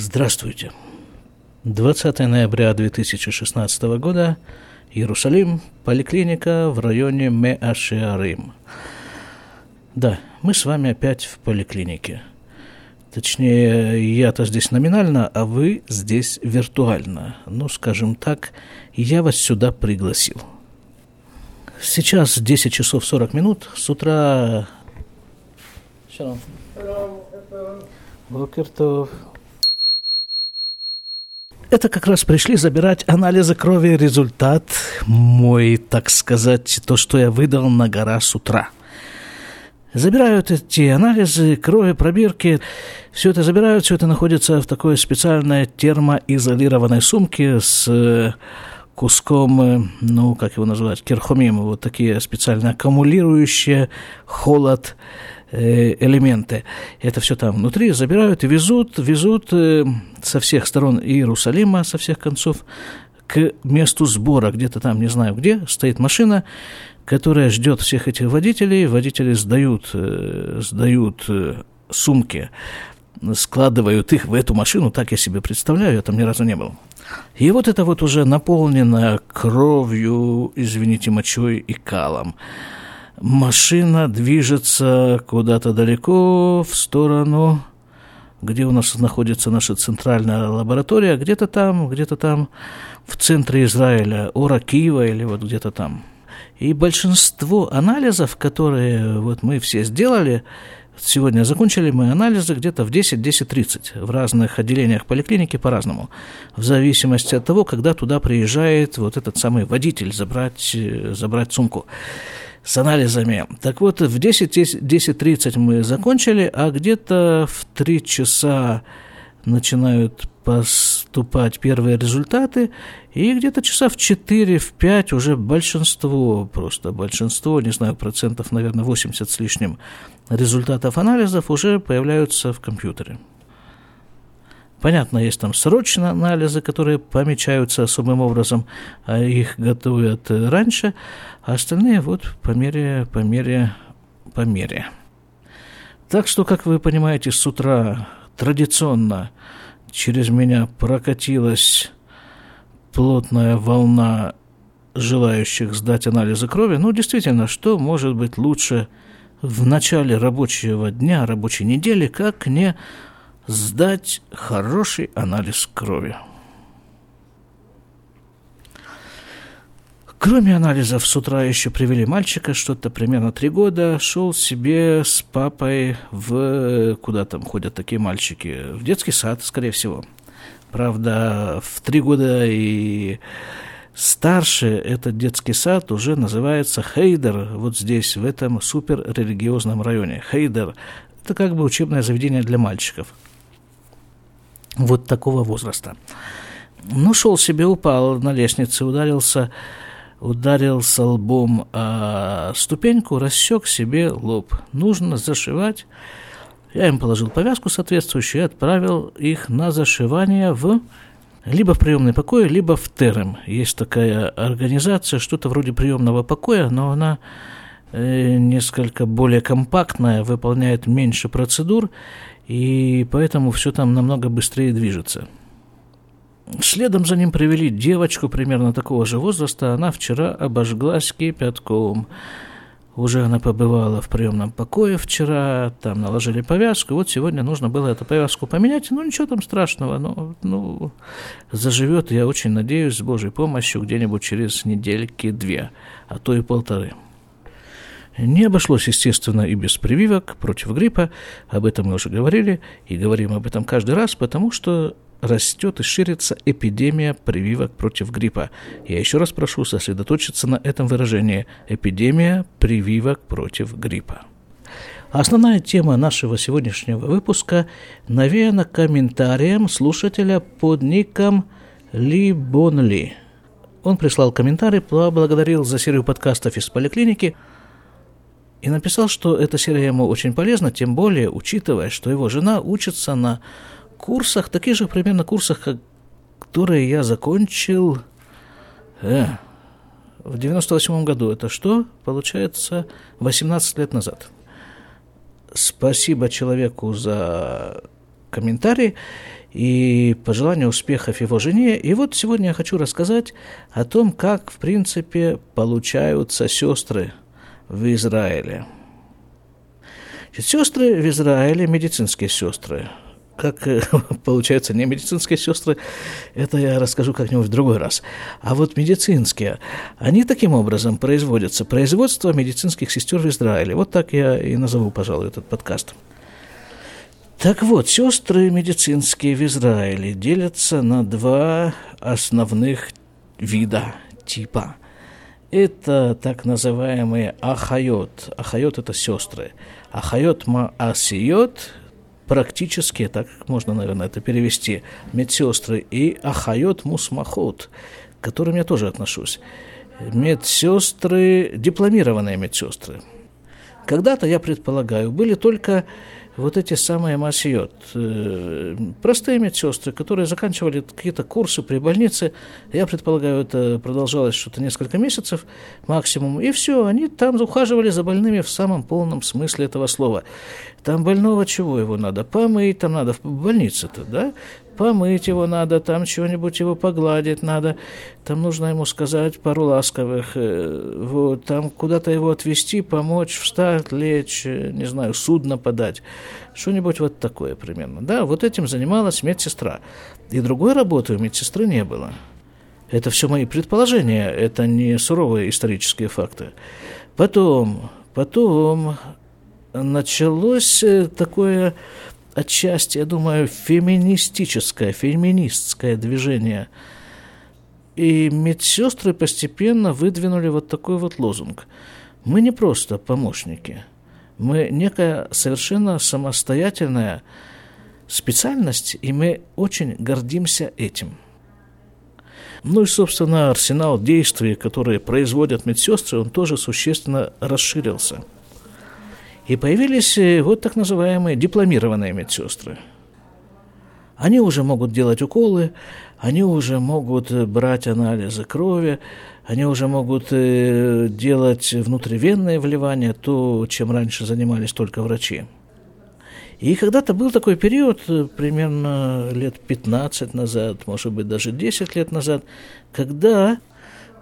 Здравствуйте. 20 ноября 2016 года. Иерусалим. Поликлиника в районе Меашиарим. Да, мы с вами опять в поликлинике. Точнее, я-то здесь номинально, а вы здесь виртуально. Ну, скажем так, я вас сюда пригласил. Сейчас 10 часов 40 минут. С утра... Шалом. Бокертов. Это как раз пришли забирать анализы крови, результат мой, так сказать, то, что я выдал на гора с утра. Забирают эти анализы, крови, пробирки, все это забирают, все это находится в такой специальной термоизолированной сумке с э, куском, э, ну, как его называть, керхомим, вот такие специально аккумулирующие холод элементы. Это все там внутри забирают и везут, везут э, со всех сторон Иерусалима, со всех концов, к месту сбора, где-то там, не знаю где, стоит машина, которая ждет всех этих водителей. Водители сдают, э, сдают сумки, складывают их в эту машину, так я себе представляю, я там ни разу не был. И вот это вот уже наполнено кровью, извините, мочой и калом машина движется куда-то далеко в сторону, где у нас находится наша центральная лаборатория, где-то там, где-то там в центре Израиля, Ора Киева или вот где-то там. И большинство анализов, которые вот мы все сделали, Сегодня закончили мы анализы где-то в 10-10.30 в разных отделениях поликлиники по-разному, в зависимости от того, когда туда приезжает вот этот самый водитель забрать, забрать сумку с анализами. Так вот, в 10.30 мы закончили, а где-то в 3 часа начинают поступать первые результаты, и где-то часа в 4, в 5 уже большинство, просто большинство, не знаю, процентов, наверное, 80 с лишним результатов анализов уже появляются в компьютере. Понятно, есть там срочные анализы, которые помечаются особым образом, а их готовят раньше, а остальные вот по мере, по мере, по мере. Так что, как вы понимаете, с утра традиционно через меня прокатилась плотная волна желающих сдать анализы крови. Ну, действительно, что может быть лучше в начале рабочего дня, рабочей недели, как не сдать хороший анализ крови. Кроме анализов, с утра еще привели мальчика, что-то примерно три года, шел себе с папой в... Куда там ходят такие мальчики? В детский сад, скорее всего. Правда, в три года и старше этот детский сад уже называется Хейдер, вот здесь, в этом суперрелигиозном районе. Хейдер – это как бы учебное заведение для мальчиков – вот такого возраста. Ну, шел себе, упал на лестнице, ударился, ударился лбом о ступеньку, рассек себе лоб. Нужно зашивать. Я им положил повязку соответствующую и отправил их на зашивание в либо в приемный покой, либо в терем. Есть такая организация, что-то вроде приемного покоя, но она э, несколько более компактная, выполняет меньше процедур и поэтому все там намного быстрее движется. Следом за ним привели девочку примерно такого же возраста. Она вчера обожглась кипятком. Уже она побывала в приемном покое вчера, там наложили повязку. Вот сегодня нужно было эту повязку поменять. Ну, ничего там страшного. Ну, ну заживет, я очень надеюсь, с Божьей помощью где-нибудь через недельки две, а то и полторы. Не обошлось, естественно, и без прививок против гриппа. Об этом мы уже говорили и говорим об этом каждый раз, потому что растет и ширится эпидемия прививок против гриппа. Я еще раз прошу сосредоточиться на этом выражении «эпидемия прививок против гриппа». Основная тема нашего сегодняшнего выпуска навеяна комментарием слушателя под ником Ли Бонли. Он прислал комментарий, поблагодарил за серию подкастов из поликлиники – и написал, что эта серия ему очень полезна, тем более, учитывая, что его жена учится на курсах, таких же примерно курсах, как, которые я закончил э, в 98 году. Это что? Получается, 18 лет назад. Спасибо человеку за комментарий. и пожелания успехов его жене. И вот сегодня я хочу рассказать о том, как, в принципе, получаются сестры в Израиле. Сестры в Израиле, медицинские сестры, как э, получаются не медицинские сестры, это я расскажу как-нибудь в другой раз. А вот медицинские, они таким образом производятся. Производство медицинских сестер в Израиле. Вот так я и назову, пожалуй, этот подкаст. Так вот, сестры медицинские в Израиле делятся на два основных вида, типа. Это так называемые ахайот. Ахайот – это сестры. Ахайот маасиот практически, так можно, наверное, это перевести, медсестры и ахайот мусмахот, к которым я тоже отношусь. Медсестры, дипломированные медсестры. Когда-то, я предполагаю, были только вот эти самые масиот, э, простые медсестры, которые заканчивали какие-то курсы при больнице, я предполагаю, это продолжалось что-то несколько месяцев максимум, и все, они там ухаживали за больными в самом полном смысле этого слова. Там больного чего его надо? Помыть там надо в больнице-то, да? Помыть его надо, там чего-нибудь его погладить надо, там нужно ему сказать пару ласковых, э, вот, там куда-то его отвезти, помочь, встать, лечь, э, не знаю, судно подать, что-нибудь вот такое примерно. Да, вот этим занималась медсестра. И другой работы у медсестры не было. Это все мои предположения, это не суровые исторические факты. Потом, потом началось э, такое отчасти, я думаю, феминистическое, феминистское движение. И медсестры постепенно выдвинули вот такой вот лозунг. Мы не просто помощники, мы некая совершенно самостоятельная специальность, и мы очень гордимся этим. Ну и, собственно, арсенал действий, которые производят медсестры, он тоже существенно расширился – и появились э, вот так называемые дипломированные медсестры. Они уже могут делать уколы, они уже могут э, брать анализы крови, они уже могут э, делать внутривенные вливания, то, чем раньше занимались только врачи. И когда-то был такой период, примерно лет 15 назад, может быть, даже 10 лет назад, когда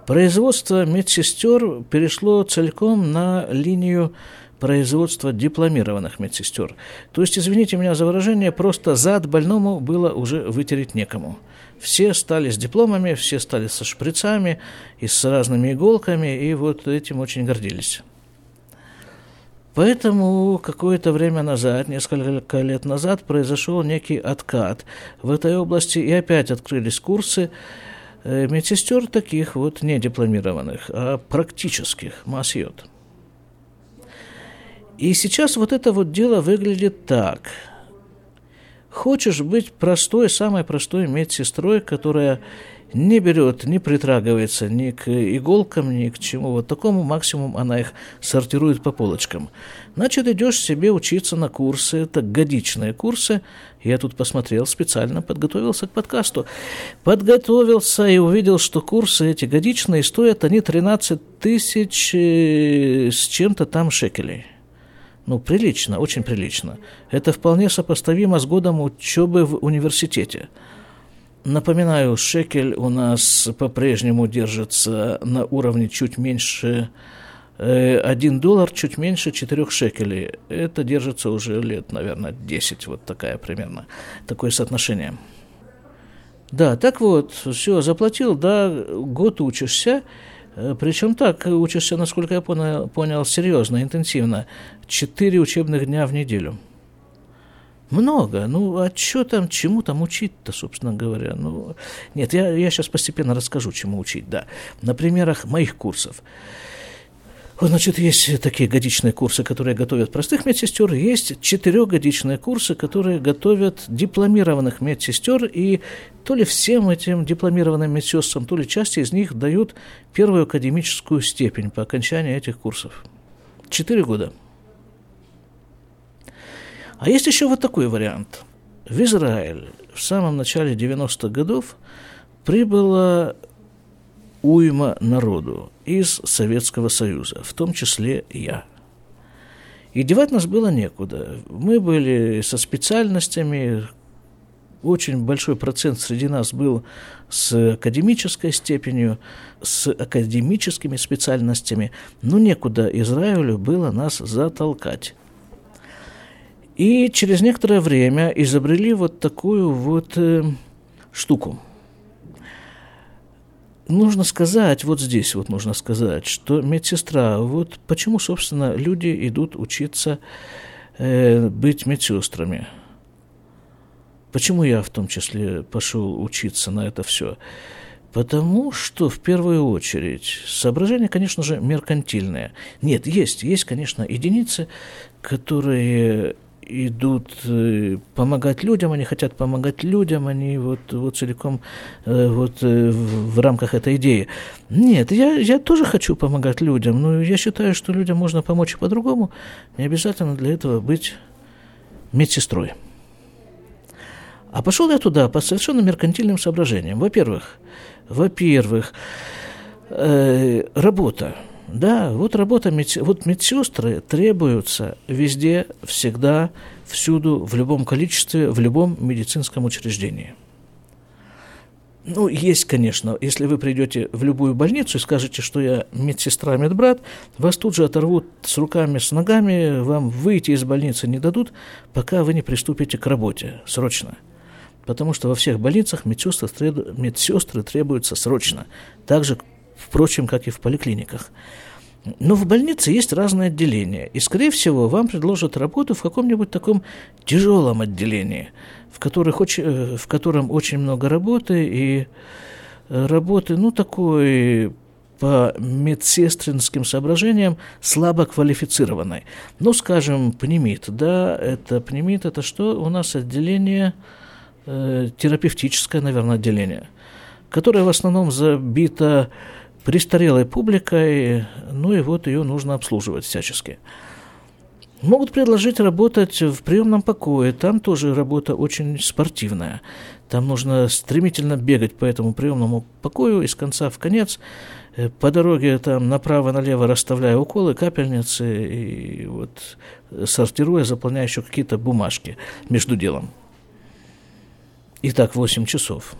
производство медсестер перешло целиком на линию производства дипломированных медсестер. То есть, извините меня за выражение, просто зад больному было уже вытереть некому. Все стали с дипломами, все стали со шприцами и с разными иголками, и вот этим очень гордились. Поэтому какое-то время назад, несколько лет назад, произошел некий откат в этой области, и опять открылись курсы э, медсестер таких вот не дипломированных, а практических, масьот. И сейчас вот это вот дело выглядит так. Хочешь быть простой, самой простой медсестрой, которая не берет, не притрагивается ни к иголкам, ни к чему. Вот такому максимум она их сортирует по полочкам. Значит, идешь себе учиться на курсы, это годичные курсы. Я тут посмотрел специально, подготовился к подкасту. Подготовился и увидел, что курсы эти годичные стоят, они 13 тысяч э, с чем-то там шекелей. Ну, прилично, очень прилично. Это вполне сопоставимо с годом учебы в университете. Напоминаю, шекель у нас по-прежнему держится на уровне чуть меньше э, 1 доллар, чуть меньше 4 шекелей. Это держится уже лет, наверное, 10, вот такая примерно, такое соотношение. Да, так вот, все, заплатил, да, год учишься, Э, Причем так, учишься, насколько я понял, понял серьезно, интенсивно. Четыре учебных дня в неделю. Много. Ну, а что там, чему там учить-то, собственно говоря? Ну, нет, я, я сейчас постепенно расскажу, чему учить, да. На примерах моих курсов. Значит, есть такие годичные курсы, которые готовят простых медсестер, есть четырехгодичные курсы, которые готовят дипломированных медсестер, и то ли всем этим дипломированным медсестрам, то ли части из них дают первую академическую степень по окончании этих курсов. Четыре года. А есть еще вот такой вариант. В Израиль в самом начале 90-х годов прибыло уйма народу из Советского Союза, в том числе я. И девать нас было некуда. Мы были со специальностями, очень большой процент среди нас был с академической степенью, с академическими специальностями, но некуда Израилю было нас затолкать. И через некоторое время изобрели вот такую вот э, штуку. Нужно сказать, вот здесь вот нужно сказать, что медсестра, вот почему, собственно, люди идут учиться э, быть медсестрами. Почему я в том числе пошел учиться на это все? Потому что, в первую очередь, соображение, конечно же, меркантильное. Нет, есть, есть, конечно, единицы, которые идут э, помогать людям, они хотят помогать людям, они вот, вот целиком э, вот, э, в рамках этой идеи. Нет, я, я тоже хочу помогать людям, но я считаю, что людям можно помочь и по-другому, не обязательно для этого быть медсестрой. А пошел я туда по совершенно меркантильным соображениям. Во-первых, во-первых, э, работа – да, вот работа, вот медсестры требуются везде, всегда, всюду, в любом количестве, в любом медицинском учреждении. Ну, есть, конечно, если вы придете в любую больницу и скажете, что я медсестра, медбрат, вас тут же оторвут с руками, с ногами, вам выйти из больницы не дадут, пока вы не приступите к работе срочно. Потому что во всех больницах медсестры, медсестры требуются срочно. Так же, впрочем, как и в поликлиниках. Но в больнице есть разные отделения, и, скорее всего, вам предложат работу в каком-нибудь таком тяжелом отделении, в, которых очень, э, в котором очень много работы, и э, работы, ну, такой по медсестринским соображениям слабо квалифицированной. Ну, скажем, пнемит, да, это пнемит, это что? У нас отделение, э, терапевтическое, наверное, отделение, которое в основном забито престарелой публикой, ну и вот ее нужно обслуживать всячески. Могут предложить работать в приемном покое, там тоже работа очень спортивная. Там нужно стремительно бегать по этому приемному покою из конца в конец, э, по дороге там направо-налево расставляя уколы, капельницы и вот сортируя, заполняя еще какие-то бумажки между делом. И так 8 часов.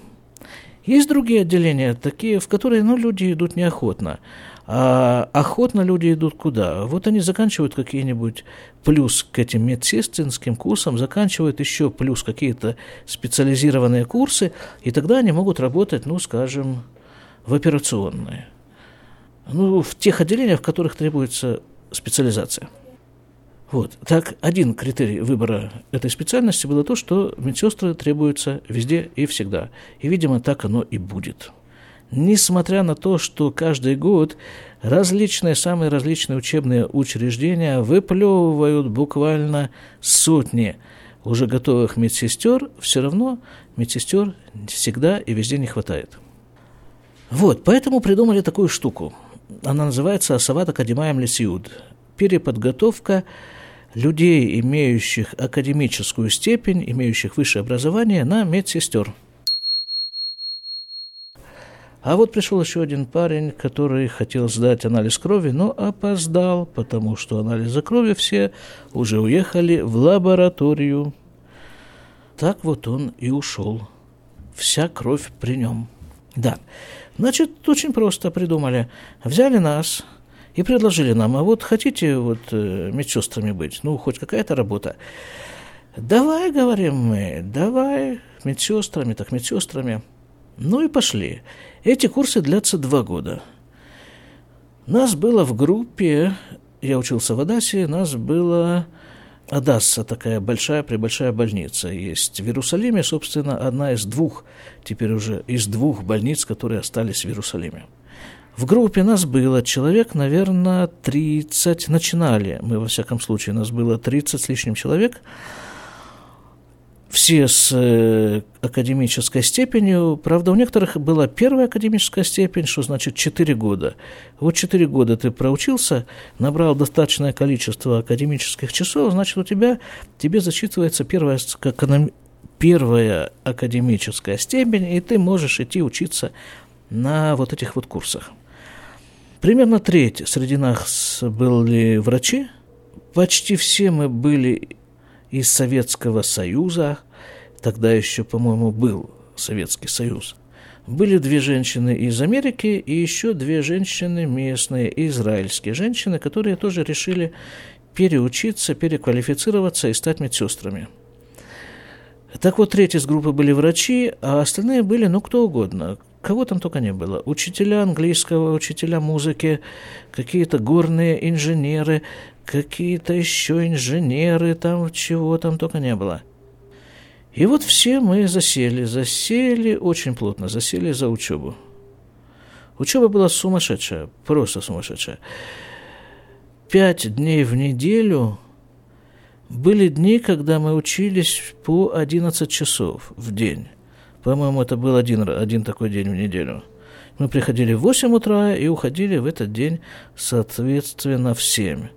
Есть другие отделения, такие, в которые ну, люди идут неохотно. А охотно люди идут куда? Вот они заканчивают какие-нибудь плюс к этим медсестринским курсам, заканчивают еще плюс какие-то специализированные курсы, и тогда они могут работать, ну, скажем, в операционной. Ну, в тех отделениях, в которых требуется специализация. Вот. Так, один критерий выбора этой специальности было то, что медсестры требуются везде и всегда. И, видимо, так оно и будет. Несмотря на то, что каждый год различные, самые различные учебные учреждения выплевывают буквально сотни уже готовых медсестер, все равно медсестер всегда и везде не хватает. Вот, поэтому придумали такую штуку. Она называется «Асават Академаем Лесиуд» – переподготовка людей, имеющих академическую степень, имеющих высшее образование, на медсестер. А вот пришел еще один парень, который хотел сдать анализ крови, но опоздал, потому что анализы крови все уже уехали в лабораторию. Так вот он и ушел. Вся кровь при нем. Да. Значит, очень просто придумали. Взяли нас, и предложили нам, а вот хотите вот э, медсестрами быть, ну, хоть какая-то работа. Давай, говорим мы, давай, медсестрами, так медсестрами. Ну и пошли. Эти курсы длятся два года. Нас было в группе, я учился в Адасе, нас было Адасса, такая большая, пребольшая больница есть в Иерусалиме, собственно, одна из двух, теперь уже из двух больниц, которые остались в Иерусалиме. В группе нас было человек, наверное, 30. Начинали мы, во всяком случае, нас было 30 с лишним человек. Все с э, академической степенью. Правда, у некоторых была первая академическая степень, что значит 4 года. Вот 4 года ты проучился, набрал достаточное количество академических часов, значит, у тебя, тебе зачитывается первая, первая академическая степень, и ты можешь идти учиться на вот этих вот курсах. Примерно треть среди нас были врачи. Почти все мы были из Советского Союза. тогда еще, по-моему, был Советский Союз. Были две женщины из Америки и еще две женщины местные, израильские женщины, которые тоже решили переучиться, переквалифицироваться и стать медсестрами. Так вот, третья из группы были врачи, а остальные были, ну, кто угодно. Кого там только не было. Учителя английского, учителя музыки, какие-то горные инженеры, какие-то еще инженеры, там чего там только не было. И вот все мы засели, засели очень плотно, засели за учебу. Учеба была сумасшедшая, просто сумасшедшая. Пять дней в неделю были дни, когда мы учились по 11 часов в день. По-моему, это был один, один такой день в неделю. Мы приходили в 8 утра и уходили в этот день, соответственно, в 7.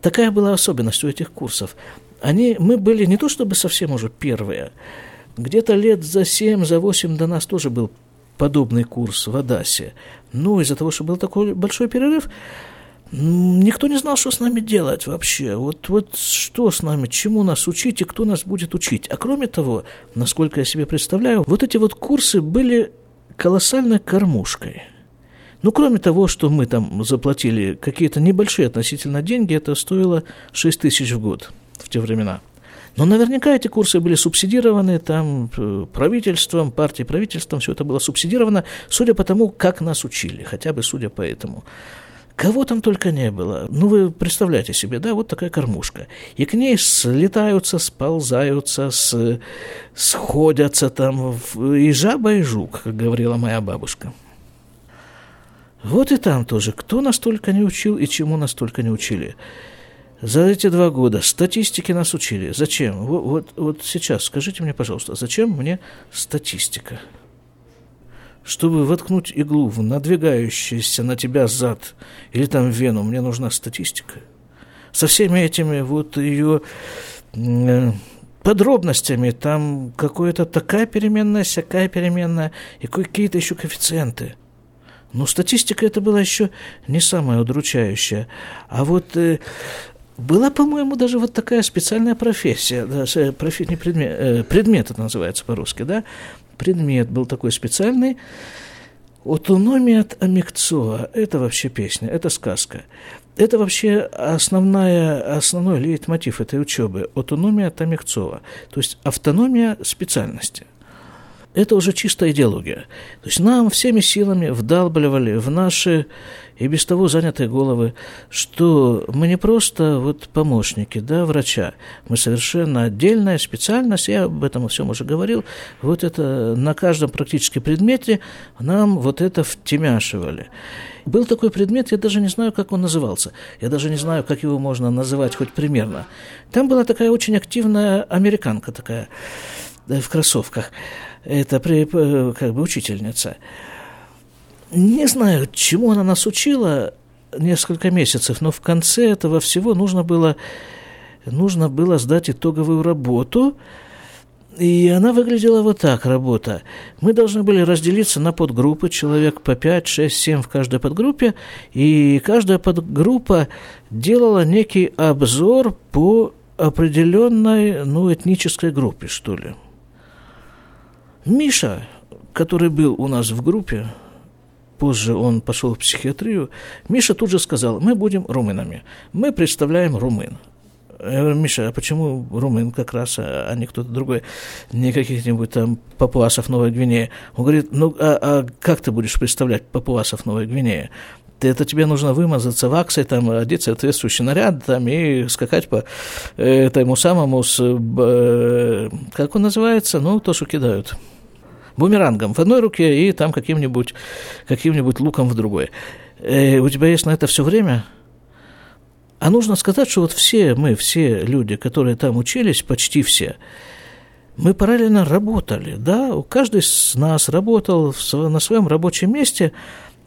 Такая была особенность у этих курсов. Они, мы были не то чтобы совсем уже первые, где-то лет за 7, за 8 до нас тоже был подобный курс в Адасе. Но из-за того, что был такой большой перерыв, Никто не знал, что с нами делать вообще. Вот, вот что с нами, чему нас учить и кто нас будет учить. А кроме того, насколько я себе представляю, вот эти вот курсы были колоссальной кормушкой. Ну, кроме того, что мы там заплатили какие-то небольшие относительно деньги, это стоило 6 тысяч в год в те времена. Но наверняка эти курсы были субсидированы там э, правительством, партией правительством, все это было субсидировано, судя по тому, как нас учили, хотя бы судя по этому. Кого там только не было. Ну, вы представляете себе, да, вот такая кормушка. И к ней слетаются, сползаются, с, сходятся там и жаба, и жук, как говорила моя бабушка. Вот и там тоже. Кто настолько не учил и чему настолько не учили? За эти два года статистики нас учили. Зачем? Вот, вот, вот сейчас скажите мне, пожалуйста, зачем мне статистика? Чтобы воткнуть иглу в надвигающийся на тебя зад или там вену, мне нужна статистика. Со всеми этими вот ее э, подробностями, там какая-то такая переменная, всякая переменная, и какие-то еще коэффициенты. Но статистика это была еще не самая удручающая. А вот э, была, по-моему, даже вот такая специальная профессия, да, профи, не предмет, э, предмет это называется по-русски, да, предмет был такой специальный. Autonomia от Амикцова – это вообще песня, это сказка. Это вообще основная, основной лейтмотив этой учебы – автономия от Амикцова, то есть автономия специальности – это уже чистая идеология. То есть нам всеми силами вдалбливали в наши и без того занятые головы, что мы не просто вот помощники да, врача, мы совершенно отдельная специальность, я об этом всем уже говорил, вот это на каждом практически предмете нам вот это втемяшивали. Был такой предмет, я даже не знаю, как он назывался. Я даже не знаю, как его можно называть хоть примерно. Там была такая очень активная американка такая в кроссовках это как бы учительница. Не знаю, чему она нас учила несколько месяцев, но в конце этого всего нужно было, нужно было сдать итоговую работу, и она выглядела вот так, работа. Мы должны были разделиться на подгруппы, человек по 5, 6, 7 в каждой подгруппе, и каждая подгруппа делала некий обзор по определенной, ну, этнической группе, что ли. Миша, который был у нас в группе, позже он пошел в психиатрию, Миша тут же сказал, мы будем румынами, мы представляем румын. Я говорю, Миша, а почему румын как раз, а, а не кто-то другой, не каких-нибудь там папуасов Новой Гвинеи? Он говорит, ну а, а как ты будешь представлять папуасов Новой Гвинеи? Ты, это тебе нужно вымазаться ваксой, там, одеть соответствующий наряд там, и скакать по э, этому самому, с, э, как он называется, ну, то, что кидают бумерангом в одной руке и там каким-нибудь каким луком в другой. Э, у тебя есть на это все время? А нужно сказать, что вот все мы, все люди, которые там учились, почти все, мы параллельно работали, да, каждый из нас работал на своем рабочем месте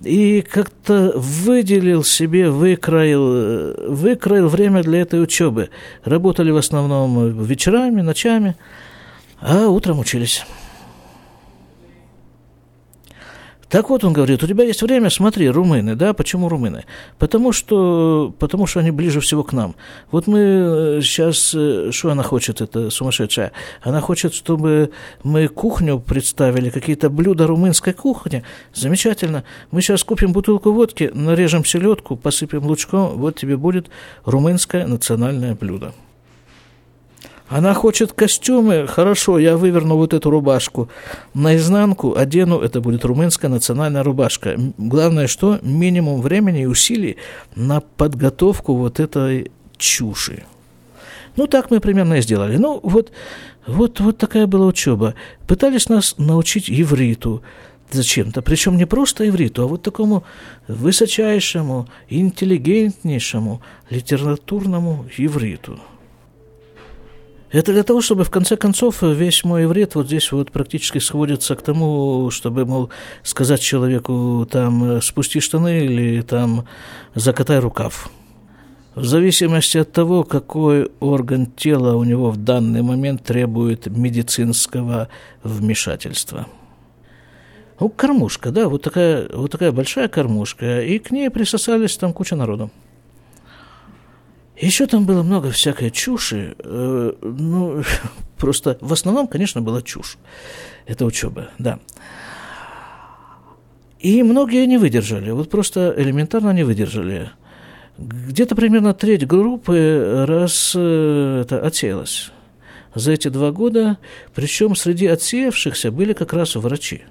и как-то выделил себе, выкроил, выкроил время для этой учебы. Работали в основном вечерами, ночами, а утром учились. Так вот, он говорит, у тебя есть время, смотри, румыны, да, почему румыны? Потому что, потому что они ближе всего к нам. Вот мы сейчас, э, что она хочет, это сумасшедшая? Она хочет, чтобы мы кухню представили, какие-то блюда румынской кухни. Замечательно. Мы сейчас купим бутылку водки, нарежем селедку, посыпем лучком, вот тебе будет румынское национальное блюдо. Она хочет костюмы. Хорошо, я выверну вот эту рубашку. Наизнанку одену, это будет румынская национальная рубашка. Главное, что минимум времени и усилий на подготовку вот этой чуши. Ну, так мы примерно и сделали. Ну, вот, вот, вот такая была учеба. Пытались нас научить ивриту зачем-то. Причем не просто ивриту, а вот такому высочайшему, интеллигентнейшему литературному ивриту. Это для того, чтобы в конце концов весь мой вред вот здесь вот практически сводится к тому, чтобы, мол, сказать человеку там спусти штаны или там закатай рукав. В зависимости от того, какой орган тела у него в данный момент требует медицинского вмешательства. Ну, кормушка, да, вот такая, вот такая большая кормушка, и к ней присосались там куча народу. Еще там было много всякой чуши. Э, ну, просто в основном, конечно, была чушь. Это учеба, да. И многие не выдержали, вот просто элементарно не выдержали. Где-то примерно треть группы раз э, это отсеялась за эти два года, причем среди отсеявшихся были как раз врачи.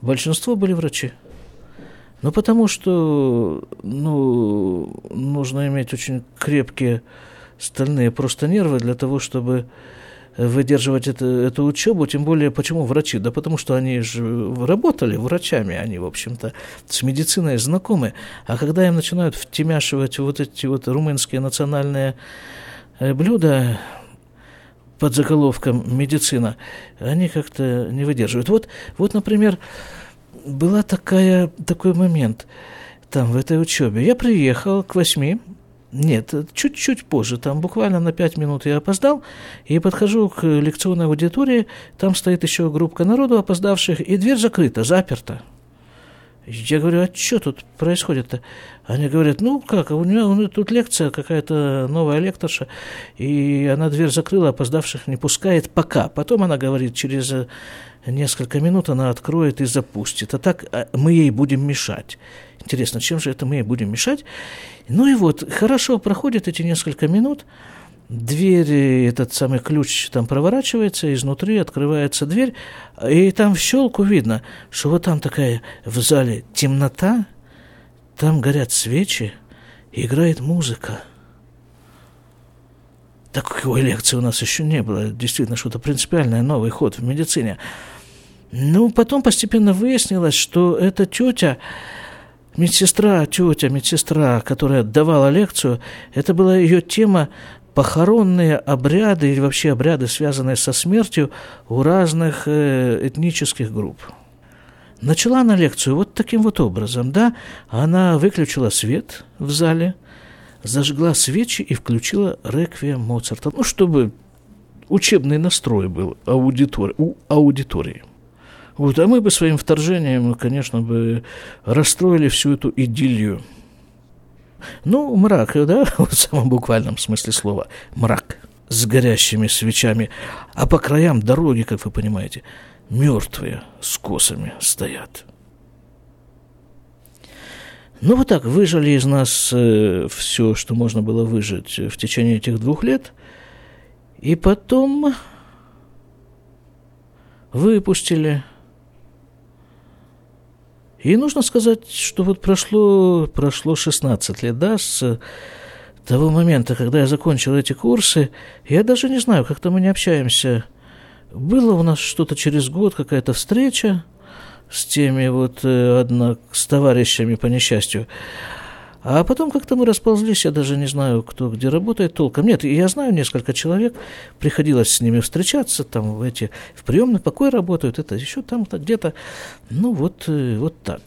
Большинство были врачи. Ну, потому что ну, нужно иметь очень крепкие стальные просто нервы для того, чтобы выдерживать это, эту учебу, тем более, почему врачи? Да потому что они же работали врачами, они, в общем-то, с медициной знакомы, а когда им начинают втемяшивать вот эти вот румынские национальные э, блюда под заголовком «медицина», они как-то не выдерживают. Вот, вот например, была такая, такой момент там, в этой учебе. Я приехал к восьми, нет, чуть-чуть позже, там буквально на пять минут я опоздал, и подхожу к лекционной аудитории, там стоит еще группа народу опоздавших, и дверь закрыта, заперта. Я говорю, а что тут происходит-то? Они говорят, ну как, у нее, у нее тут лекция, какая-то новая лекторша, и она дверь закрыла, опоздавших не пускает пока. Потом она говорит, через несколько минут она откроет и запустит. А так а, мы ей будем мешать. Интересно, чем же это мы ей будем мешать? Ну и вот, хорошо проходит эти несколько минут, дверь, этот самый ключ там проворачивается, изнутри открывается дверь, и там в щелку видно, что вот там такая в зале темнота, там горят свечи, играет музыка. Такой лекции у нас еще не было. Действительно, что-то принципиальное, новый ход в медицине. Ну, потом постепенно выяснилось, что эта тетя, медсестра, тетя, медсестра, которая давала лекцию, это была ее тема похоронные обряды или вообще обряды, связанные со смертью у разных э, этнических групп. Начала она лекцию вот таким вот образом, да, она выключила свет в зале, зажгла свечи и включила реквием Моцарта, ну, чтобы учебный настрой был аудитор, у аудитории. Вот, а мы бы своим вторжением, конечно, бы расстроили всю эту идиллию. Ну, мрак, да, в самом буквальном смысле слова, мрак с горящими свечами, а по краям дороги, как вы понимаете, мертвые с косами стоят. Ну, вот так, выжили из нас э, все, что можно было выжить в течение этих двух лет, и потом выпустили. И нужно сказать, что вот прошло, прошло 16 лет, да, с того момента, когда я закончил эти курсы, я даже не знаю, как-то мы не общаемся. Было у нас что-то через год, какая-то встреча с теми вот, э, одна, с товарищами по несчастью. А потом как-то мы расползлись, я даже не знаю, кто где работает толком. Нет, я знаю несколько человек, приходилось с ними встречаться, там в эти, в приемный покой работают, это еще там-то где-то. Ну вот, э, вот так.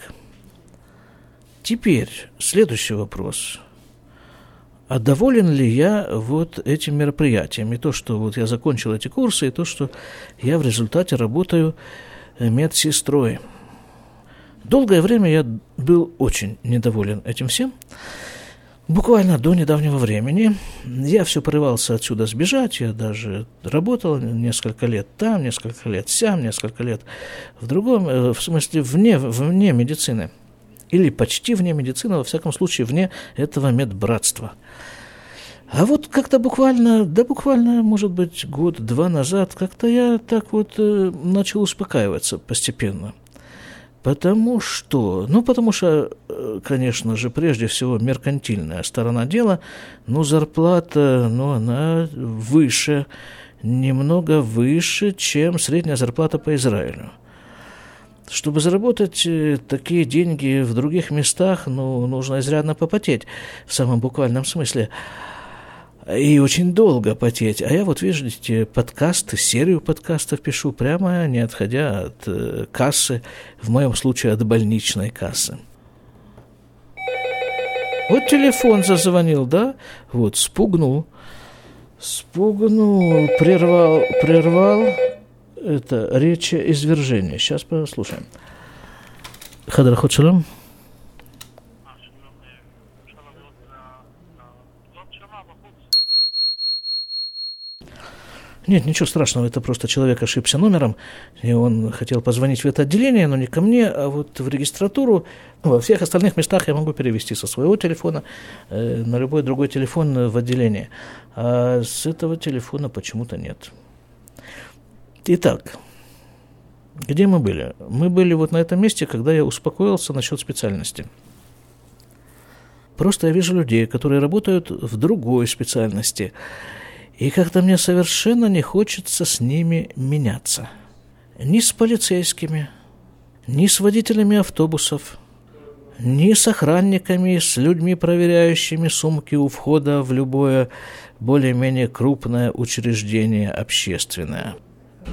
Теперь следующий вопрос. А доволен ли я вот этим мероприятием? И то, что вот я закончил эти курсы, и то, что я в результате работаю медсестрой. Долгое время я был очень недоволен этим всем. Буквально до недавнего времени я все порывался отсюда сбежать, я даже работал несколько лет там, несколько лет сям, несколько лет в другом, э, в смысле вне, вне медицины. Или почти вне медицины, во всяком случае вне этого медбратства. А вот как-то буквально, да буквально, может быть, год-два назад, как-то я так вот э, начал успокаиваться постепенно – Потому что, ну, потому что, э, конечно же, прежде всего меркантильная сторона дела, ну, зарплата, ну, она выше, немного выше, чем средняя зарплата по Израилю. Чтобы заработать э, такие деньги в других местах, ну, нужно изрядно попотеть, в самом буквальном смысле и очень долго потеть. А я вот, видите, подкасты, серию подкастов пишу прямо не отходя от э, кассы, в моем случае от больничной кассы. Вот телефон зазвонил, да? Вот, спугнул. Спугнул, прервал, прервал это речь извержения. Сейчас послушаем. Хадрахот шалом. Нет, ничего страшного, это просто человек ошибся номером, и он хотел позвонить в это отделение, но не ко мне, а вот в регистратуру. Во всех остальных местах я могу перевести со своего телефона э, на любой другой телефон в отделение. А с этого телефона почему-то нет. Итак, где мы были? Мы были вот на этом месте, когда я успокоился насчет специальности. Просто я вижу людей, которые работают в другой специальности – и как-то мне совершенно не хочется с ними меняться. Ни с полицейскими, ни с водителями автобусов, ни с охранниками, с людьми, проверяющими сумки у входа в любое более-менее крупное учреждение общественное.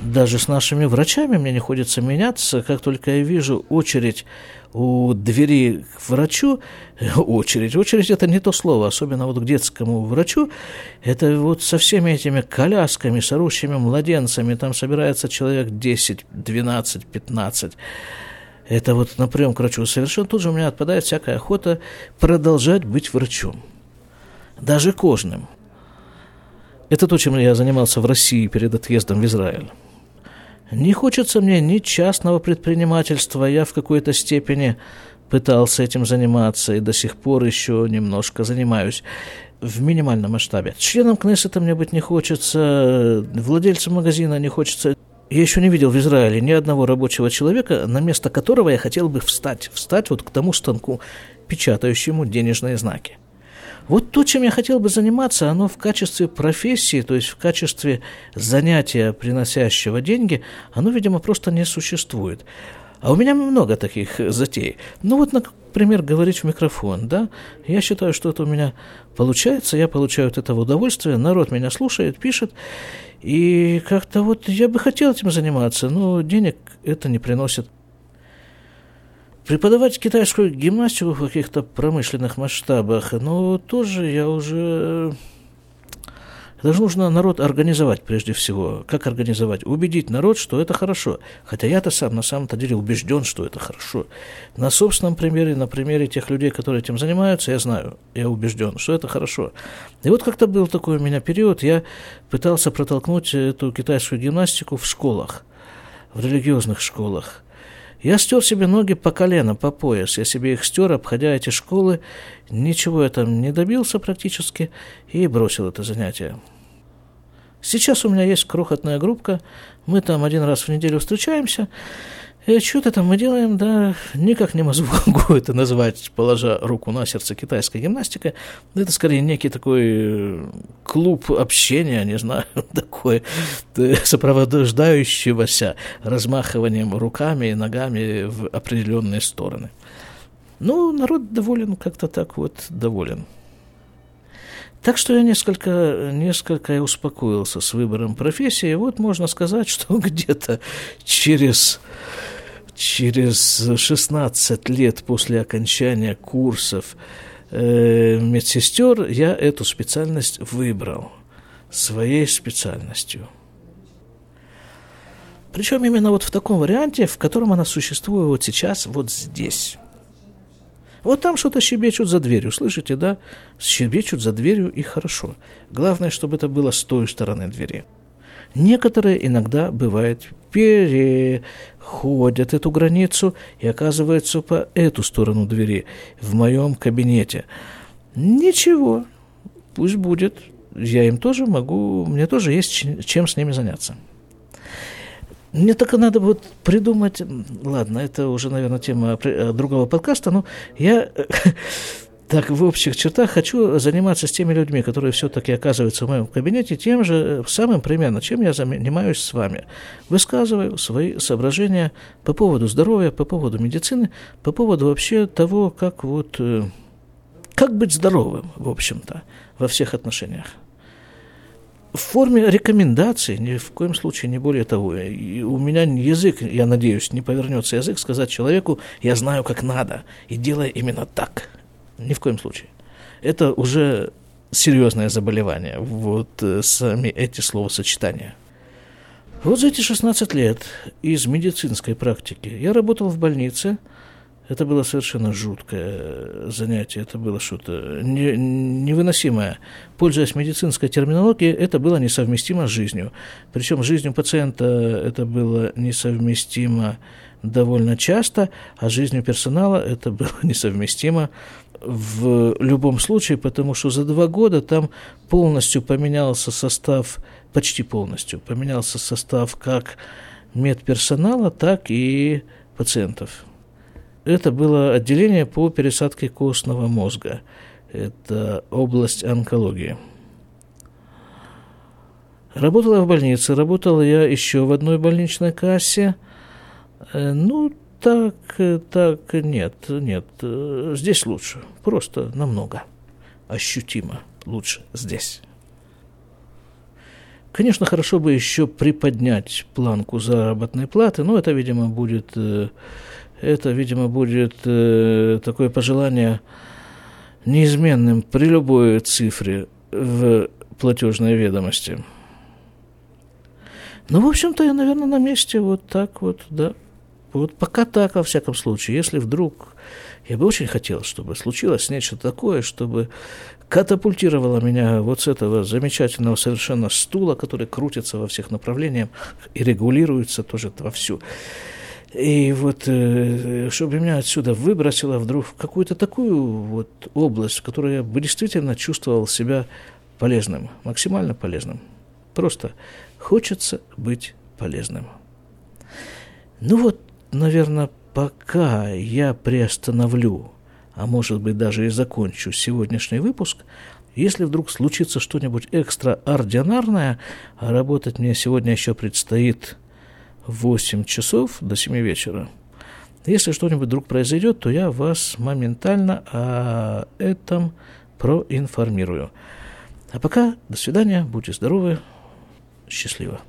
Даже с нашими врачами мне не хочется меняться, как только я вижу очередь у двери к врачу, очередь, очередь это не то слово, особенно вот к детскому врачу, это вот со всеми этими колясками, с орущими младенцами, там собирается человек 10, 12, 15, это вот на прием к врачу. Совершенно тут же у меня отпадает всякая охота продолжать быть врачом, даже кожным. Это то, чем я занимался в России перед отъездом в Израиль. Не хочется мне ни частного предпринимательства, я в какой-то степени пытался этим заниматься и до сих пор еще немножко занимаюсь в минимальном масштабе. Членом Кнессета мне быть не хочется, владельцем магазина не хочется. Я еще не видел в Израиле ни одного рабочего человека, на место которого я хотел бы встать, встать вот к тому станку, печатающему денежные знаки. Вот то, чем я хотел бы заниматься, оно в качестве профессии, то есть в качестве занятия, приносящего деньги, оно, видимо, просто не существует. А у меня много таких затей. Ну вот, например, говорить в микрофон, да, я считаю, что это у меня получается, я получаю от этого удовольствие, народ меня слушает, пишет, и как-то вот я бы хотел этим заниматься, но денег это не приносит. Преподавать китайскую гимнастику в каких-то промышленных масштабах, ну, тоже я уже... Это же нужно народ организовать прежде всего. Как организовать? Убедить народ, что это хорошо. Хотя я-то сам на самом-то деле убежден, что это хорошо. На собственном примере, на примере тех людей, которые этим занимаются, я знаю, я убежден, что это хорошо. И вот как-то был такой у меня период, я пытался протолкнуть эту китайскую гимнастику в школах, в религиозных школах. Я стер себе ноги по колено, по пояс. Я себе их стер, обходя эти школы. Ничего я там не добился практически и бросил это занятие. Сейчас у меня есть крохотная группка. Мы там один раз в неделю встречаемся. Что-то там мы делаем, да, никак не могу это назвать, положа руку на сердце, китайская гимнастика. Это скорее некий такой э, клуб общения, не знаю, такой э, сопровождающегося размахиванием руками и ногами в определенные стороны. Ну, народ доволен, как-то так вот доволен. Так что я несколько, несколько успокоился с выбором профессии. Вот можно сказать, что где-то через через 16 лет после окончания курсов э, медсестер я эту специальность выбрал своей специальностью. Причем именно вот в таком варианте, в котором она существует вот сейчас, вот здесь. Вот там что-то щебечут за дверью, слышите, да? Щебечут за дверью и хорошо. Главное, чтобы это было с той стороны двери. Некоторые иногда, бывает, переходят эту границу и оказываются по эту сторону двери, в моем кабинете. Ничего, пусть будет. Я им тоже могу, мне тоже есть чем с ними заняться. Мне только надо вот придумать, ладно, это уже, наверное, тема другого подкаста, но я так в общих чертах хочу заниматься с теми людьми, которые все-таки оказываются в моем кабинете, тем же самым примерно, чем я занимаюсь с вами. Высказываю свои соображения по поводу здоровья, по поводу медицины, по поводу вообще того, как вот, э, как быть здоровым, в общем-то, во всех отношениях в форме рекомендаций, ни в коем случае не более того. И у меня язык, я надеюсь, не повернется язык сказать человеку, я знаю, как надо, и делай именно так. Ни в коем случае. Это уже серьезное заболевание, вот э, сами эти словосочетания. Вот за эти 16 лет из медицинской практики я работал в больнице – это было совершенно жуткое занятие, это было что-то не, невыносимое. Пользуясь медицинской терминологией, это было несовместимо с жизнью. Причем жизнью пациента это было несовместимо довольно часто, а жизнью персонала это было несовместимо в любом случае, потому что за два года там полностью поменялся состав, почти полностью поменялся состав как медперсонала, так и пациентов. Это было отделение по пересадке костного мозга. Это область онкологии. Работала в больнице, работал я еще в одной больничной кассе. Э, ну, так, так, нет, нет, здесь лучше, просто намного, ощутимо лучше здесь. Конечно, хорошо бы еще приподнять планку заработной платы, но это, видимо, будет э, это, видимо, будет э, такое пожелание неизменным при любой цифре в платежной ведомости. Ну, в общем-то, я, наверное, на месте вот так вот, да. Вот пока так, во всяком случае. Если вдруг... Я бы очень хотел, чтобы случилось нечто такое, чтобы катапультировало меня вот с этого замечательного совершенно стула, который крутится во всех направлениях и регулируется тоже вовсю. И вот, э, чтобы меня отсюда выбросило вдруг в какую-то такую вот область, в которой я бы действительно чувствовал себя полезным, максимально полезным. Просто хочется быть полезным. Ну вот, наверное, пока я приостановлю, а может быть даже и закончу сегодняшний выпуск, если вдруг случится что-нибудь экстраординарное, а работать мне сегодня еще предстоит 8 часов до 7 вечера. Если что-нибудь вдруг произойдет, то я вас моментально о этом проинформирую. А пока до свидания, будьте здоровы, счастливо.